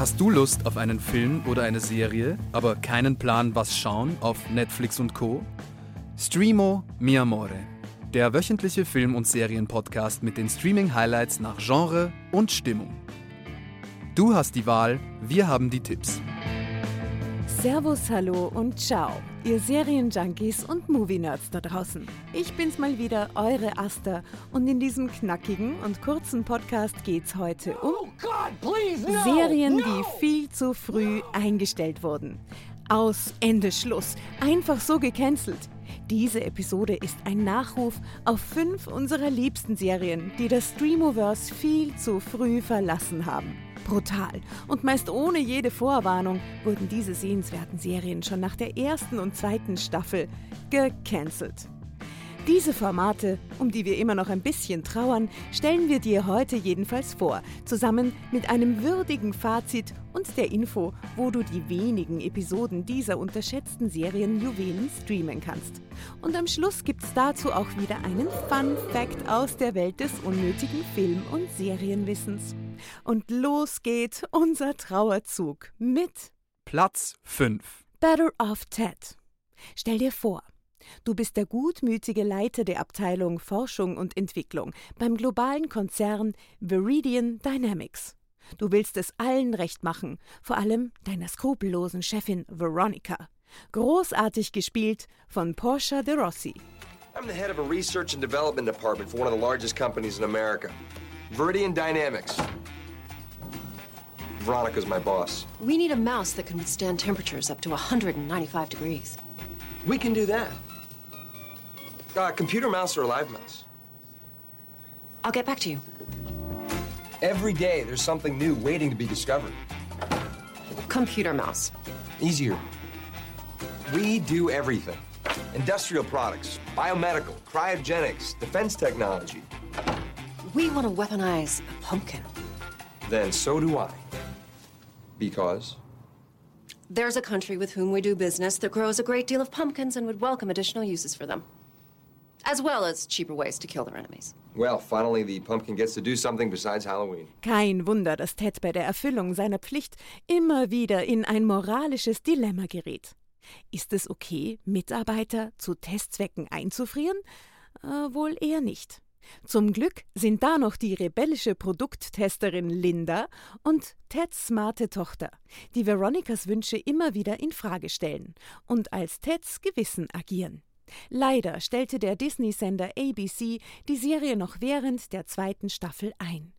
Hast du Lust auf einen Film oder eine Serie, aber keinen Plan, was schauen auf Netflix und Co? Streamo Mi Amore, der wöchentliche Film- und Serienpodcast mit den Streaming-Highlights nach Genre und Stimmung. Du hast die Wahl, wir haben die Tipps. Servus, hallo und ciao, ihr Serienjunkies und Movie-Nerds da draußen. Ich bin's mal wieder, eure Asta, und in diesem knackigen und kurzen Podcast geht's heute um Oh God, please, no! Serien, no! die viel zu früh eingestellt wurden. Aus, Ende, Schluss. Einfach so gecancelt. Diese Episode ist ein Nachruf auf fünf unserer liebsten Serien, die das Streamoverse viel zu früh verlassen haben. Brutal und meist ohne jede Vorwarnung wurden diese sehenswerten Serien schon nach der ersten und zweiten Staffel gecancelt. Diese Formate, um die wir immer noch ein bisschen trauern, stellen wir dir heute jedenfalls vor, zusammen mit einem würdigen Fazit und der Info, wo du die wenigen Episoden dieser unterschätzten Serienjuwelen streamen kannst. Und am Schluss gibt's dazu auch wieder einen Fun Fact aus der Welt des unnötigen Film- und Serienwissens. Und los geht unser Trauerzug mit Platz 5. Better Off Ted. Stell dir vor, Du bist der gutmütige Leiter der Abteilung Forschung und Entwicklung beim globalen Konzern Viridian Dynamics. Du willst es allen recht machen, vor allem deiner skrupellosen Chefin Veronica. Großartig gespielt von Portia de Rossi. I'm the head of a research and development department for one of the largest companies in America, Viridian Dynamics. Veronica's my boss. We need a mouse that can withstand temperatures up to 195 degrees. We can do that. Uh, computer mouse or a live mouse? I'll get back to you. Every day there's something new waiting to be discovered. Computer mouse. Easier. We do everything industrial products, biomedical, cryogenics, defense technology. We want to weaponize a pumpkin. Then so do I. Because? There's a country with whom we do business that grows a great deal of pumpkins and would welcome additional uses for them, as well as cheaper ways to kill their enemies. Well, finally, the pumpkin gets to do something besides Halloween. Kein Wunder, dass Ted bei der Erfüllung seiner Pflicht immer wieder in ein moralisches Dilemma gerät. Ist es okay, Mitarbeiter zu Testzwecken einzufrieren? Äh, wohl eher nicht. Zum Glück sind da noch die rebellische Produkttesterin Linda und Teds smarte Tochter, die Veronicas Wünsche immer wieder in Frage stellen und als Teds Gewissen agieren. Leider stellte der Disney-Sender ABC die Serie noch während der zweiten Staffel ein.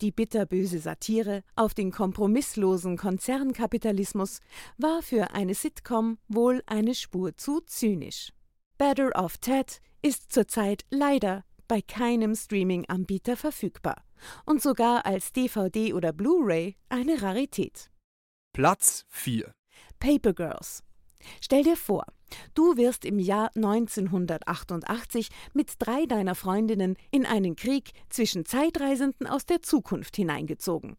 Die bitterböse Satire auf den kompromisslosen Konzernkapitalismus war für eine Sitcom wohl eine Spur zu zynisch. Better of Ted ist zurzeit leider bei keinem Streaming-Anbieter verfügbar und sogar als DVD oder Blu-ray eine Rarität. Platz 4. Paper Girls. Stell dir vor, du wirst im Jahr 1988 mit drei deiner Freundinnen in einen Krieg zwischen Zeitreisenden aus der Zukunft hineingezogen.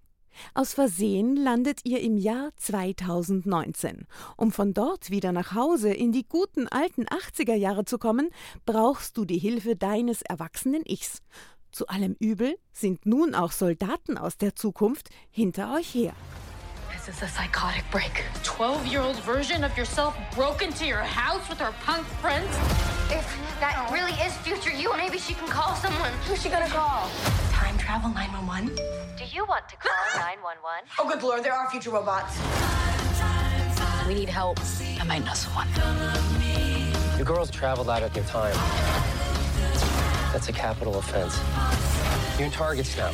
Aus Versehen landet ihr im Jahr 2019. Um von dort wieder nach Hause in die guten alten 80er Jahre zu kommen, brauchst du die Hilfe deines erwachsenen Ichs. Zu allem Übel sind nun auch Soldaten aus der Zukunft hinter euch her. This is a psychotic break. 12 year old version of yourself broke into your house with her punk friends? If that really is future you, maybe she can call someone. Who's she gonna call? Time travel 911? Do you want to call 911? Oh, good lord, there are future robots. We need help. I might know someone. You girls traveled out of your time. That's a capital offense. You're in targets now.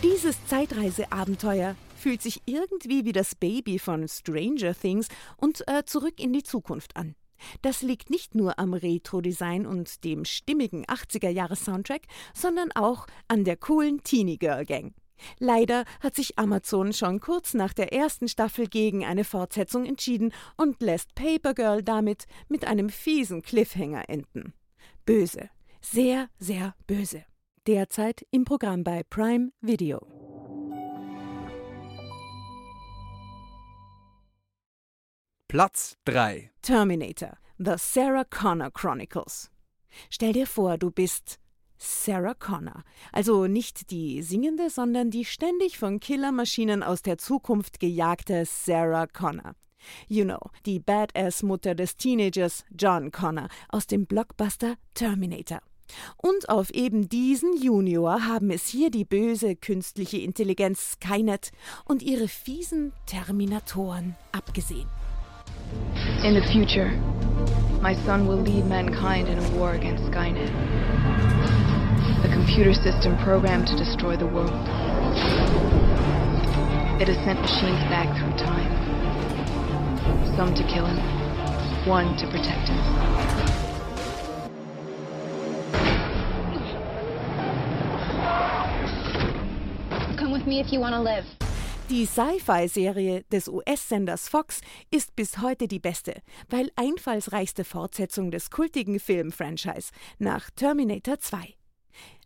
Dieses Zeitreiseabenteuer fühlt sich irgendwie wie das Baby von Stranger Things und äh, zurück in die Zukunft an. Das liegt nicht nur am Retro-Design und dem stimmigen 80er-Jahre-Soundtrack, sondern auch an der coolen Teenie Girl Gang. Leider hat sich Amazon schon kurz nach der ersten Staffel gegen eine Fortsetzung entschieden und lässt Paper Girl damit mit einem fiesen Cliffhanger enden. Böse, sehr, sehr böse. Derzeit im Programm bei Prime Video. Platz 3. Terminator, The Sarah Connor Chronicles. Stell dir vor, du bist Sarah Connor. Also nicht die singende, sondern die ständig von Killermaschinen aus der Zukunft gejagte Sarah Connor. You know, die Badass-Mutter des Teenagers John Connor aus dem Blockbuster Terminator. Und auf eben diesen Junior haben es hier die böse künstliche Intelligenz Skynet und ihre fiesen Terminatoren abgesehen. In the future, my son will lead mankind in a war against Skynet. A computer system programmed to destroy the world. It has sent machines back through time. Some to kill him, one to protect him. Come with me if you want to live. Die Sci-Fi-Serie des US-Senders Fox ist bis heute die beste, weil einfallsreichste Fortsetzung des kultigen Film-Franchise nach Terminator 2.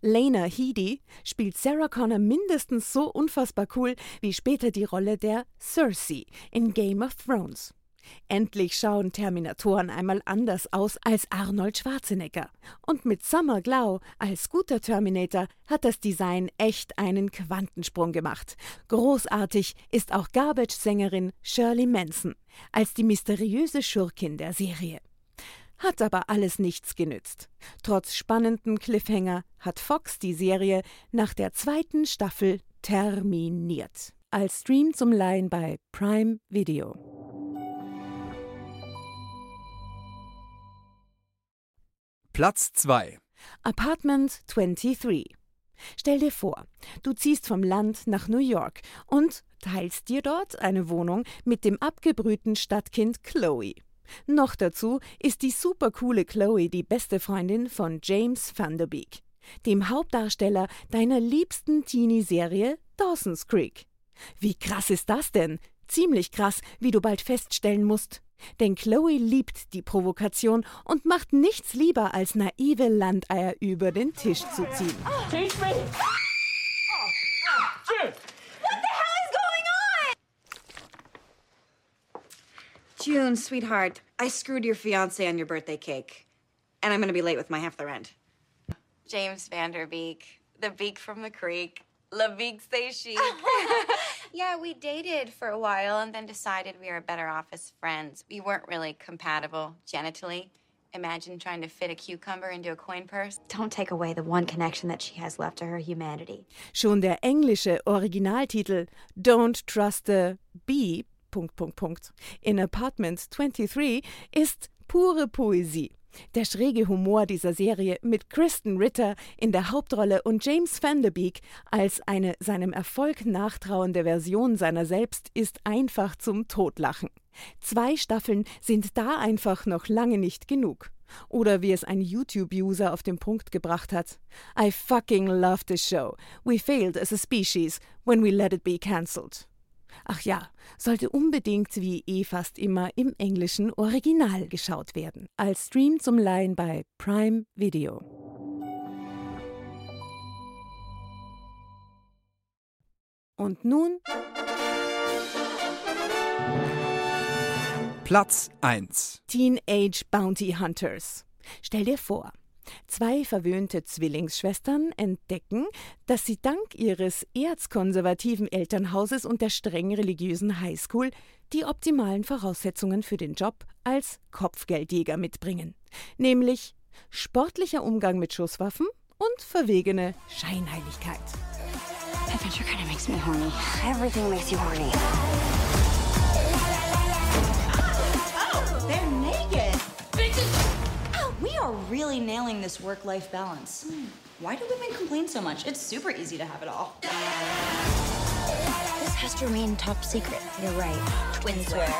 Lena Headey spielt Sarah Connor mindestens so unfassbar cool wie später die Rolle der Cersei in Game of Thrones. Endlich schauen Terminatoren einmal anders aus als Arnold Schwarzenegger. Und mit Summer Glau als guter Terminator hat das Design echt einen Quantensprung gemacht. Großartig ist auch Garbage-Sängerin Shirley Manson als die mysteriöse Schurkin der Serie. Hat aber alles nichts genützt. Trotz spannenden Cliffhanger hat Fox die Serie nach der zweiten Staffel terminiert. Als Stream zum Leihen bei Prime Video. Platz 2 Apartment 23 Stell dir vor, du ziehst vom Land nach New York und teilst dir dort eine Wohnung mit dem abgebrühten Stadtkind Chloe. Noch dazu ist die supercoole Chloe die beste Freundin von James Van Der Beek, dem Hauptdarsteller deiner liebsten Teenie-Serie Dawson's Creek. Wie krass ist das denn? Ziemlich krass, wie du bald feststellen musst. Denn Chloe liebt die Provokation und macht nichts lieber, als naive Landeier über den Tisch zu ziehen. Teach me! Oh, June! What the hell is going on? June, sweetheart, I screwed your fiance on your birthday cake. And I'm gonna be late with my half the rent. James Vanderbeek, the beak from the creek. La Beak say chic. yeah, we dated for a while and then decided we were better off as friends. We weren't really compatible genitally. Imagine trying to fit a cucumber into a coin purse. Don't take away the one connection that she has left to her humanity. Schon der englische Originaltitel Don't Trust the Bee Punkt, Punkt, Punkt, in Apartment 23 ist pure Poesie. Der schräge Humor dieser Serie mit Kristen Ritter in der Hauptrolle und James Van Der Beek als eine seinem Erfolg nachtrauende Version seiner selbst ist einfach zum Totlachen. Zwei Staffeln sind da einfach noch lange nicht genug. Oder wie es ein YouTube-User auf den Punkt gebracht hat. I fucking love this show. We failed as a species when we let it be cancelled. Ach ja, sollte unbedingt wie eh fast immer im englischen Original geschaut werden. Als Stream zum Leihen bei Prime Video. Und nun Platz 1 Teenage Bounty Hunters. Stell dir vor, Zwei verwöhnte Zwillingsschwestern entdecken, dass sie dank ihres erzkonservativen Elternhauses und der streng religiösen Highschool die optimalen Voraussetzungen für den Job als Kopfgeldjäger mitbringen, nämlich sportlicher Umgang mit Schusswaffen und verwegene Scheinheiligkeit. Adventure kind of makes me horny. Everything makes you horny. Oh, they're naked. We are really nailing this work life balance. Hmm. Why do women complain so much? It's super easy to have it all. This has to remain top secret. You're right. Twin swear.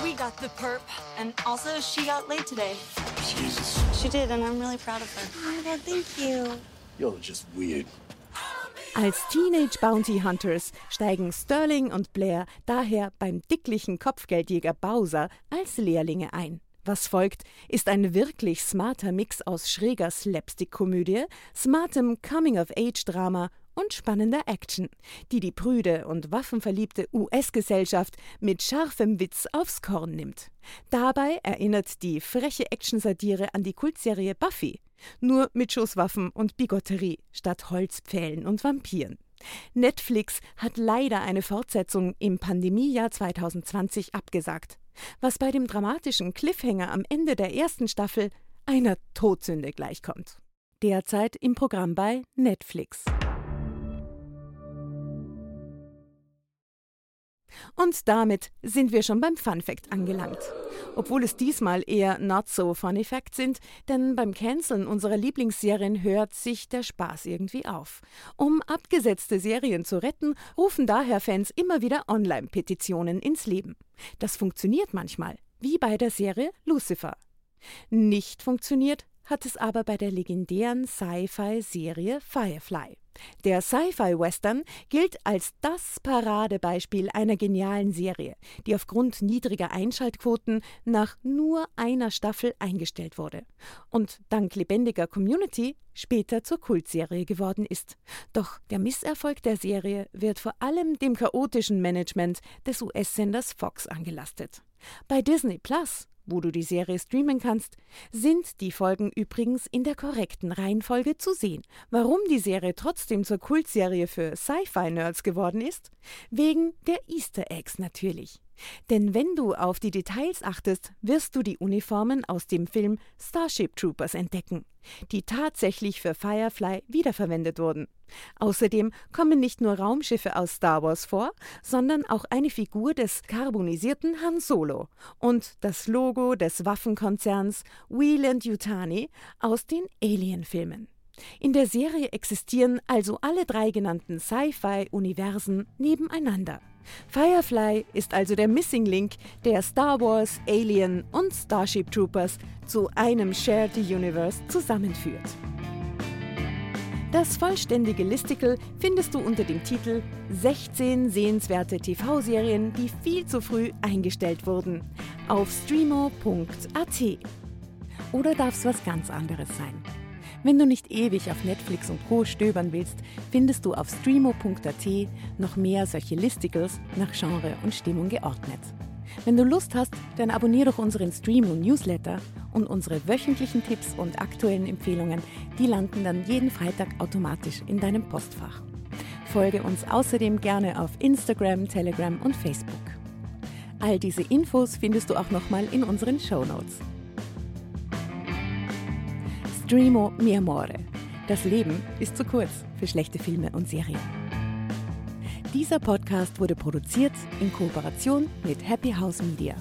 We got the perp, and also she got laid today. Jesus. She did, and I'm really proud of her. Oh my god, thank you. You're just weird. Als Teenage Bounty Hunters steigen Sterling und Blair daher beim dicklichen Kopfgeldjäger Bowser als Lehrlinge ein. Was folgt, ist ein wirklich smarter Mix aus schräger Slapstick-Komödie, smartem Coming-of-Age-Drama und spannender Action, die die prüde und waffenverliebte US-Gesellschaft mit scharfem Witz aufs Korn nimmt. Dabei erinnert die freche Actionsatire an die Kultserie Buffy, nur mit Schusswaffen und Bigotterie statt Holzpfählen und Vampiren. Netflix hat leider eine Fortsetzung im Pandemiejahr 2020 abgesagt, was bei dem dramatischen Cliffhanger am Ende der ersten Staffel einer Todsünde gleichkommt. Derzeit im Programm bei Netflix. Und damit sind wir schon beim Fun Fact angelangt. Obwohl es diesmal eher not so funny Facts sind, denn beim Canceln unserer Lieblingsserien hört sich der Spaß irgendwie auf. Um abgesetzte Serien zu retten, rufen daher Fans immer wieder Online-Petitionen ins Leben. Das funktioniert manchmal, wie bei der Serie Lucifer. Nicht funktioniert hat es aber bei der legendären Sci-Fi-Serie Firefly. Der Sci-Fi-Western gilt als das Paradebeispiel einer genialen Serie, die aufgrund niedriger Einschaltquoten nach nur einer Staffel eingestellt wurde und dank lebendiger Community später zur Kultserie geworden ist. Doch der Misserfolg der Serie wird vor allem dem chaotischen Management des US-Senders Fox angelastet. Bei Disney Plus wo du die Serie streamen kannst, sind die Folgen übrigens in der korrekten Reihenfolge zu sehen. Warum die Serie trotzdem zur Kultserie für Sci-Fi-Nerds geworden ist? Wegen der Easter Eggs natürlich. Denn wenn du auf die Details achtest, wirst du die Uniformen aus dem Film Starship Troopers entdecken, die tatsächlich für Firefly wiederverwendet wurden. Außerdem kommen nicht nur Raumschiffe aus Star Wars vor, sondern auch eine Figur des karbonisierten Han Solo und das Logo des Waffenkonzerns Wieland Yutani aus den Alien-Filmen. In der Serie existieren also alle drei genannten Sci-Fi-Universen nebeneinander. Firefly ist also der Missing Link, der Star Wars, Alien und Starship Troopers zu einem Shared Universe zusammenführt. Das vollständige Listicle findest du unter dem Titel 16 sehenswerte TV-Serien, die viel zu früh eingestellt wurden auf streamo.at. Oder darf es was ganz anderes sein? Wenn du nicht ewig auf Netflix und Co. stöbern willst, findest du auf streamo.at noch mehr solche Listicles nach Genre und Stimmung geordnet. Wenn du Lust hast, dann abonniere doch unseren Streamo Newsletter und unsere wöchentlichen Tipps und aktuellen Empfehlungen, die landen dann jeden Freitag automatisch in deinem Postfach. Folge uns außerdem gerne auf Instagram, Telegram und Facebook. All diese Infos findest du auch nochmal in unseren Show Notes. Streamo mi amore. Das Leben ist zu kurz für schlechte Filme und Serien. Dieser Podcast wurde produziert in Kooperation mit Happy House Media.